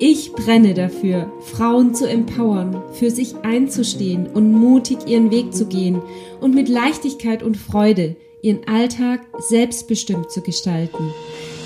Ich brenne dafür, Frauen zu empowern, für sich einzustehen und mutig ihren Weg zu gehen und mit Leichtigkeit und Freude ihren Alltag selbstbestimmt zu gestalten.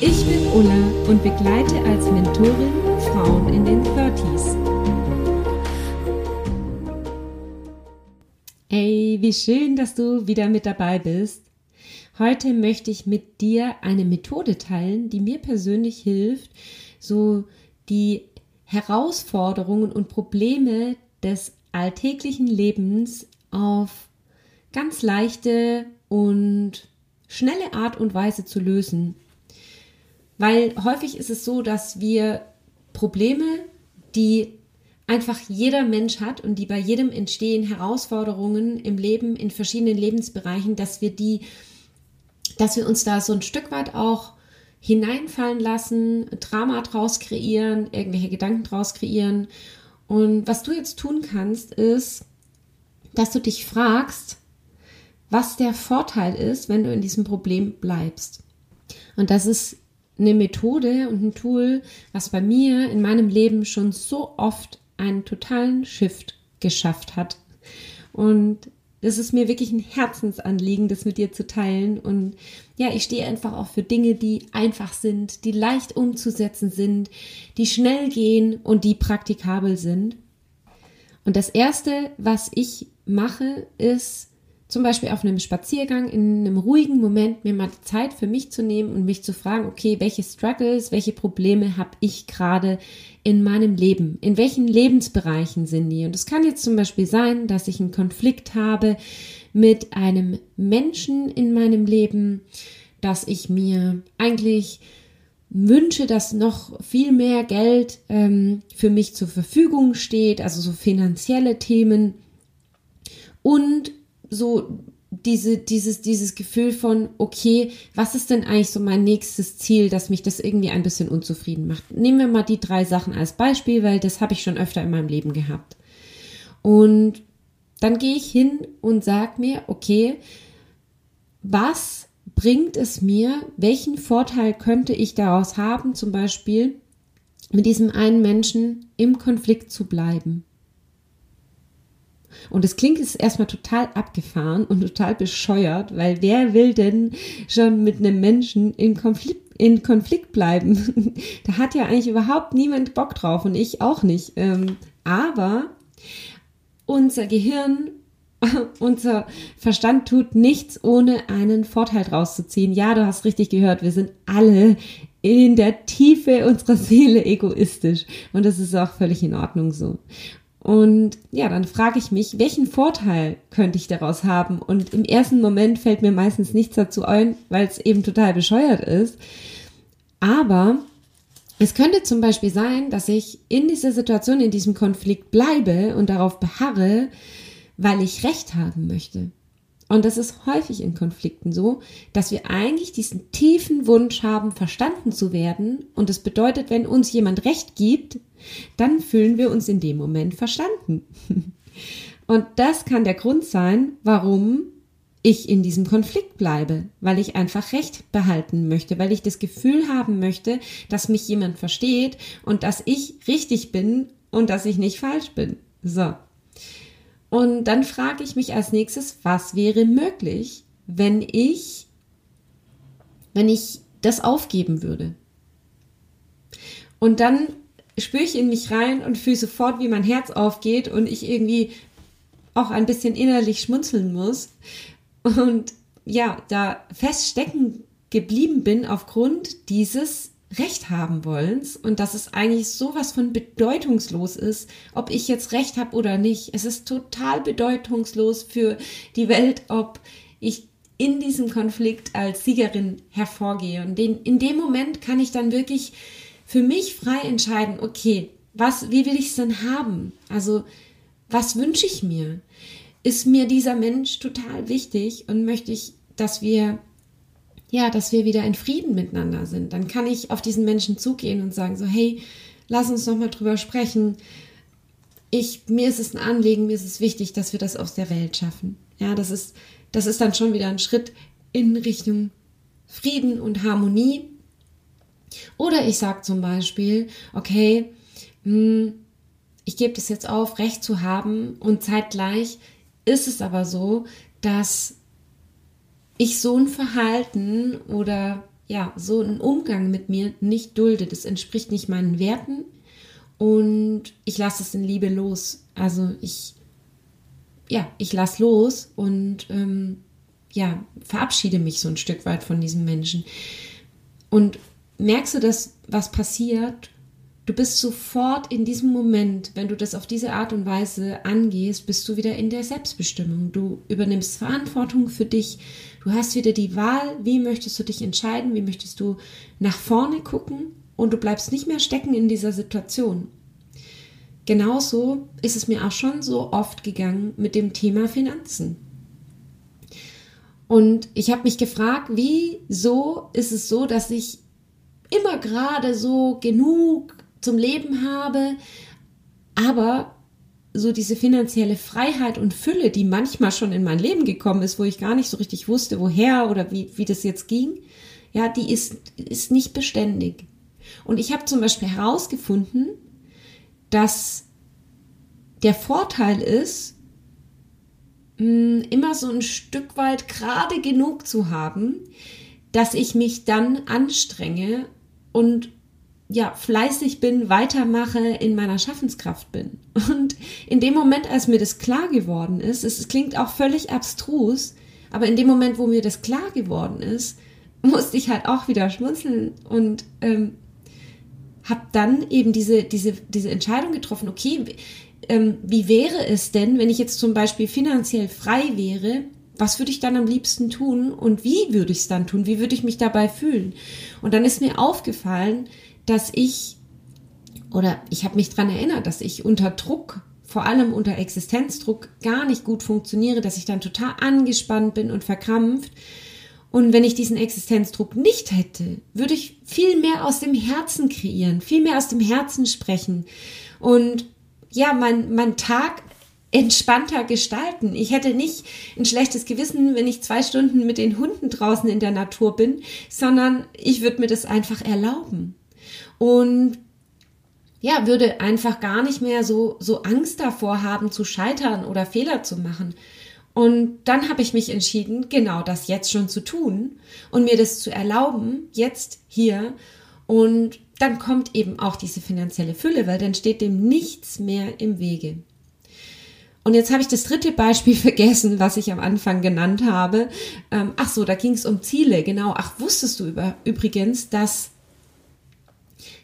Ich bin Ulla und begleite als Mentorin Frauen in den 30s. Hey, wie schön, dass du wieder mit dabei bist. Heute möchte ich mit dir eine Methode teilen, die mir persönlich hilft, so die Herausforderungen und Probleme des alltäglichen Lebens auf ganz leichte und schnelle Art und Weise zu lösen. Weil häufig ist es so, dass wir Probleme, die einfach jeder Mensch hat und die bei jedem entstehen, Herausforderungen im Leben, in verschiedenen Lebensbereichen, dass wir die, dass wir uns da so ein Stück weit auch hineinfallen lassen, Drama draus kreieren, irgendwelche Gedanken draus kreieren. Und was du jetzt tun kannst, ist, dass du dich fragst, was der Vorteil ist, wenn du in diesem Problem bleibst. Und das ist eine Methode und ein Tool, was bei mir in meinem Leben schon so oft einen totalen Shift geschafft hat. Und es ist mir wirklich ein Herzensanliegen, das mit dir zu teilen. Und ja, ich stehe einfach auch für Dinge, die einfach sind, die leicht umzusetzen sind, die schnell gehen und die praktikabel sind. Und das Erste, was ich mache, ist zum Beispiel auf einem Spaziergang in einem ruhigen Moment mir mal Zeit für mich zu nehmen und mich zu fragen, okay, welche Struggles, welche Probleme habe ich gerade in meinem Leben? In welchen Lebensbereichen sind die? Und es kann jetzt zum Beispiel sein, dass ich einen Konflikt habe mit einem Menschen in meinem Leben, dass ich mir eigentlich wünsche, dass noch viel mehr Geld ähm, für mich zur Verfügung steht, also so finanzielle Themen. Und so diese, dieses, dieses Gefühl von, okay, was ist denn eigentlich so mein nächstes Ziel, dass mich das irgendwie ein bisschen unzufrieden macht? Nehmen wir mal die drei Sachen als Beispiel, weil das habe ich schon öfter in meinem Leben gehabt. Und dann gehe ich hin und sage mir, okay, was bringt es mir? Welchen Vorteil könnte ich daraus haben, zum Beispiel mit diesem einen Menschen im Konflikt zu bleiben? Und das klingt jetzt erstmal total abgefahren und total bescheuert, weil wer will denn schon mit einem Menschen in Konflikt, in Konflikt bleiben? da hat ja eigentlich überhaupt niemand Bock drauf und ich auch nicht. Ähm, aber unser Gehirn unser Verstand tut nichts, ohne einen Vorteil draus zu ziehen. Ja, du hast richtig gehört, wir sind alle in der Tiefe unserer Seele egoistisch. Und das ist auch völlig in Ordnung so. Und ja, dann frage ich mich, welchen Vorteil könnte ich daraus haben? Und im ersten Moment fällt mir meistens nichts dazu ein, weil es eben total bescheuert ist. Aber es könnte zum Beispiel sein, dass ich in dieser Situation, in diesem Konflikt bleibe und darauf beharre, weil ich Recht haben möchte. Und das ist häufig in Konflikten so, dass wir eigentlich diesen tiefen Wunsch haben, verstanden zu werden. Und das bedeutet, wenn uns jemand Recht gibt, dann fühlen wir uns in dem Moment verstanden. Und das kann der Grund sein, warum ich in diesem Konflikt bleibe, weil ich einfach Recht behalten möchte, weil ich das Gefühl haben möchte, dass mich jemand versteht und dass ich richtig bin und dass ich nicht falsch bin. So. Und dann frage ich mich als nächstes, was wäre möglich, wenn ich, wenn ich das aufgeben würde? Und dann spüre ich in mich rein und fühle sofort, wie mein Herz aufgeht und ich irgendwie auch ein bisschen innerlich schmunzeln muss und ja, da feststecken geblieben bin aufgrund dieses Recht haben wollens und dass es eigentlich sowas von bedeutungslos ist, ob ich jetzt Recht habe oder nicht. Es ist total bedeutungslos für die Welt, ob ich in diesem Konflikt als Siegerin hervorgehe. Und den, in dem Moment kann ich dann wirklich für mich frei entscheiden, okay, Was, wie will ich es denn haben? Also, was wünsche ich mir? Ist mir dieser Mensch total wichtig und möchte ich, dass wir, ja, dass wir wieder in Frieden miteinander sind? Dann kann ich auf diesen Menschen zugehen und sagen so, hey, lass uns noch mal drüber sprechen. Ich, mir ist es ein Anliegen, mir ist es wichtig, dass wir das aus der Welt schaffen. Ja, das ist, das ist dann schon wieder ein Schritt in Richtung Frieden und Harmonie. Oder ich sage zum Beispiel, okay, hm, ich gebe das jetzt auf, Recht zu haben und zeitgleich ist es aber so, dass ich so ein Verhalten oder ja, so einen Umgang mit mir nicht dulde. Das entspricht nicht meinen Werten und ich lasse es in Liebe los. Also ich, ja, ich lasse los und ähm, ja, verabschiede mich so ein Stück weit von diesem Menschen. Und merkst du, dass was passiert? Du bist sofort in diesem Moment, wenn du das auf diese Art und Weise angehst, bist du wieder in der Selbstbestimmung. Du übernimmst Verantwortung für dich. Du hast wieder die Wahl, wie möchtest du dich entscheiden, wie möchtest du nach vorne gucken und du bleibst nicht mehr stecken in dieser Situation. Genauso ist es mir auch schon so oft gegangen mit dem Thema Finanzen. Und ich habe mich gefragt, wieso ist es so, dass ich immer gerade so genug zum Leben habe, aber so diese finanzielle Freiheit und Fülle, die manchmal schon in mein Leben gekommen ist, wo ich gar nicht so richtig wusste, woher oder wie, wie das jetzt ging, ja, die ist, ist nicht beständig. Und ich habe zum Beispiel herausgefunden, dass der Vorteil ist, mm, immer so ein Stück weit gerade genug zu haben, dass ich mich dann anstrenge und ja, fleißig bin, weitermache, in meiner Schaffenskraft bin. Und in dem Moment, als mir das klar geworden ist, es klingt auch völlig abstrus, aber in dem Moment, wo mir das klar geworden ist, musste ich halt auch wieder schmunzeln und ähm, habe dann eben diese, diese, diese Entscheidung getroffen, okay, ähm, wie wäre es denn, wenn ich jetzt zum Beispiel finanziell frei wäre, was würde ich dann am liebsten tun und wie würde ich es dann tun? Wie würde ich mich dabei fühlen? Und dann ist mir aufgefallen, dass ich oder ich habe mich daran erinnert, dass ich unter Druck, vor allem unter Existenzdruck, gar nicht gut funktioniere, dass ich dann total angespannt bin und verkrampft. Und wenn ich diesen Existenzdruck nicht hätte, würde ich viel mehr aus dem Herzen kreieren, viel mehr aus dem Herzen sprechen und ja, mein, mein Tag entspannter gestalten. Ich hätte nicht ein schlechtes Gewissen, wenn ich zwei Stunden mit den Hunden draußen in der Natur bin, sondern ich würde mir das einfach erlauben. Und ja, würde einfach gar nicht mehr so, so Angst davor haben, zu scheitern oder Fehler zu machen. Und dann habe ich mich entschieden, genau das jetzt schon zu tun und mir das zu erlauben, jetzt hier. Und dann kommt eben auch diese finanzielle Fülle, weil dann steht dem nichts mehr im Wege. Und jetzt habe ich das dritte Beispiel vergessen, was ich am Anfang genannt habe. Ähm, ach so, da ging es um Ziele, genau. Ach, wusstest du über, übrigens, dass,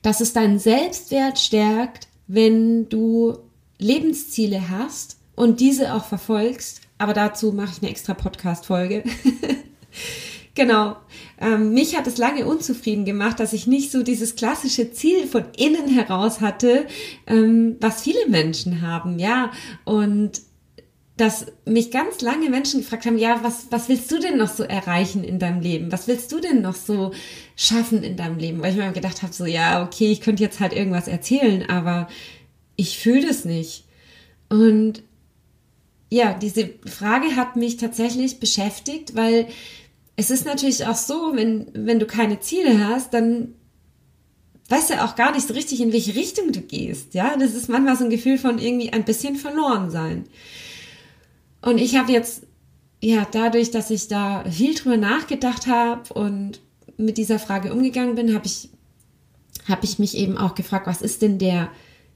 dass es deinen Selbstwert stärkt, wenn du Lebensziele hast und diese auch verfolgst? Aber dazu mache ich eine extra Podcast-Folge. Genau. Ähm, mich hat es lange unzufrieden gemacht, dass ich nicht so dieses klassische Ziel von innen heraus hatte, ähm, was viele Menschen haben, ja. Und dass mich ganz lange Menschen gefragt haben, ja, was, was willst du denn noch so erreichen in deinem Leben? Was willst du denn noch so schaffen in deinem Leben? Weil ich mir gedacht habe, so, ja, okay, ich könnte jetzt halt irgendwas erzählen, aber ich fühle das nicht. Und ja, diese Frage hat mich tatsächlich beschäftigt, weil es ist natürlich auch so, wenn, wenn du keine Ziele hast, dann weißt du auch gar nicht so richtig, in welche Richtung du gehst. Ja, das ist manchmal so ein Gefühl von irgendwie ein bisschen verloren sein. Und ich habe jetzt, ja, dadurch, dass ich da viel drüber nachgedacht habe und mit dieser Frage umgegangen bin, habe ich, habe ich mich eben auch gefragt, was ist denn der,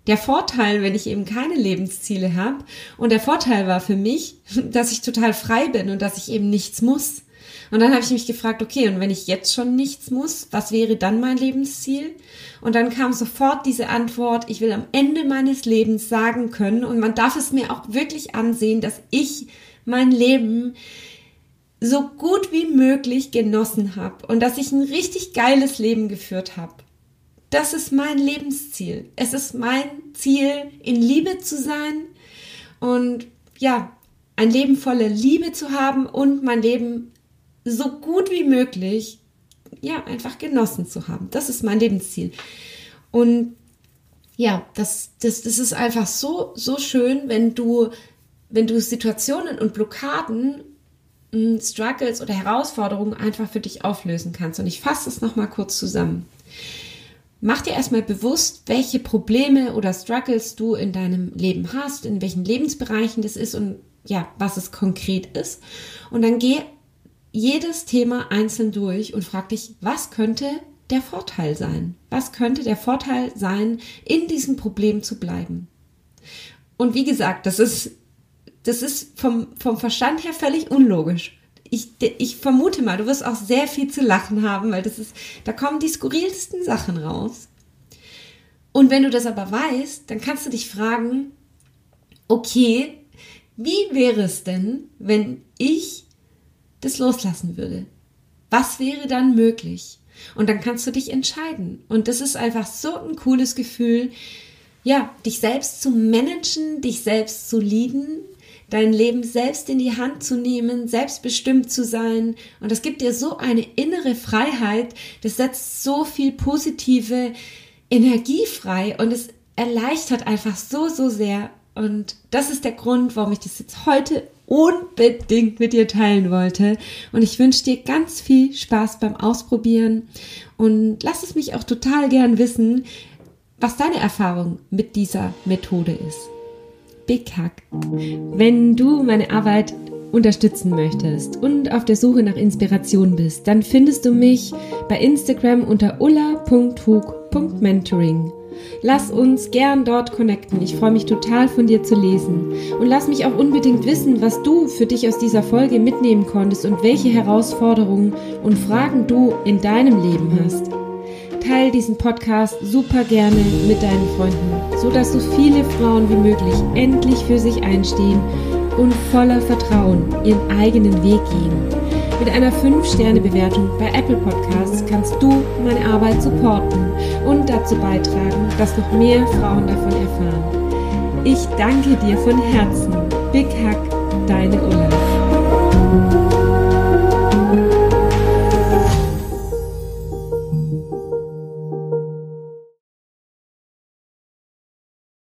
der Vorteil, wenn ich eben keine Lebensziele habe? Und der Vorteil war für mich, dass ich total frei bin und dass ich eben nichts muss. Und dann habe ich mich gefragt, okay, und wenn ich jetzt schon nichts muss, was wäre dann mein Lebensziel? Und dann kam sofort diese Antwort, ich will am Ende meines Lebens sagen können, und man darf es mir auch wirklich ansehen, dass ich mein Leben so gut wie möglich genossen habe und dass ich ein richtig geiles Leben geführt habe. das ist mein Lebensziel. Es ist mein Ziel, in Liebe zu sein und ja, ein Leben voller Liebe zu haben und mein Leben so gut wie möglich, ja, einfach genossen zu haben. Das ist mein Lebensziel. Und ja, das, das, das ist einfach so, so schön, wenn du, wenn du Situationen und Blockaden, hm, Struggles oder Herausforderungen einfach für dich auflösen kannst. Und ich fasse es nochmal kurz zusammen. Mach dir erstmal bewusst, welche Probleme oder Struggles du in deinem Leben hast, in welchen Lebensbereichen das ist und ja, was es konkret ist. Und dann geh jedes Thema einzeln durch und frag dich, was könnte der Vorteil sein? Was könnte der Vorteil sein, in diesem Problem zu bleiben? Und wie gesagt, das ist, das ist vom, vom Verstand her völlig unlogisch. Ich, ich vermute mal, du wirst auch sehr viel zu lachen haben, weil das ist, da kommen die skurrilsten Sachen raus. Und wenn du das aber weißt, dann kannst du dich fragen, okay, wie wäre es denn, wenn ich das loslassen würde? Was wäre dann möglich? Und dann kannst du dich entscheiden. Und das ist einfach so ein cooles Gefühl, ja, dich selbst zu managen, dich selbst zu lieben, dein Leben selbst in die Hand zu nehmen, selbstbestimmt zu sein. Und das gibt dir so eine innere Freiheit, das setzt so viel positive Energie frei und es erleichtert einfach so, so sehr. Und das ist der Grund, warum ich das jetzt heute unbedingt mit dir teilen wollte. Und ich wünsche dir ganz viel Spaß beim Ausprobieren und lass es mich auch total gern wissen, was deine Erfahrung mit dieser Methode ist. Big Hack. Wenn du meine Arbeit unterstützen möchtest und auf der Suche nach Inspiration bist, dann findest du mich bei Instagram unter ulla.hug.mentoring. Lass uns gern dort connecten. Ich freue mich total von dir zu lesen. Und lass mich auch unbedingt wissen, was du für dich aus dieser Folge mitnehmen konntest und welche Herausforderungen und Fragen du in deinem Leben hast. Teil diesen Podcast super gerne mit deinen Freunden, so dass so viele Frauen wie möglich endlich für sich einstehen und voller Vertrauen ihren eigenen Weg gehen. Mit einer 5-Sterne-Bewertung bei Apple Podcasts kannst du meine Arbeit supporten und dazu beitragen, dass noch mehr Frauen davon erfahren. Ich danke dir von Herzen. Big Hack, deine Ulla.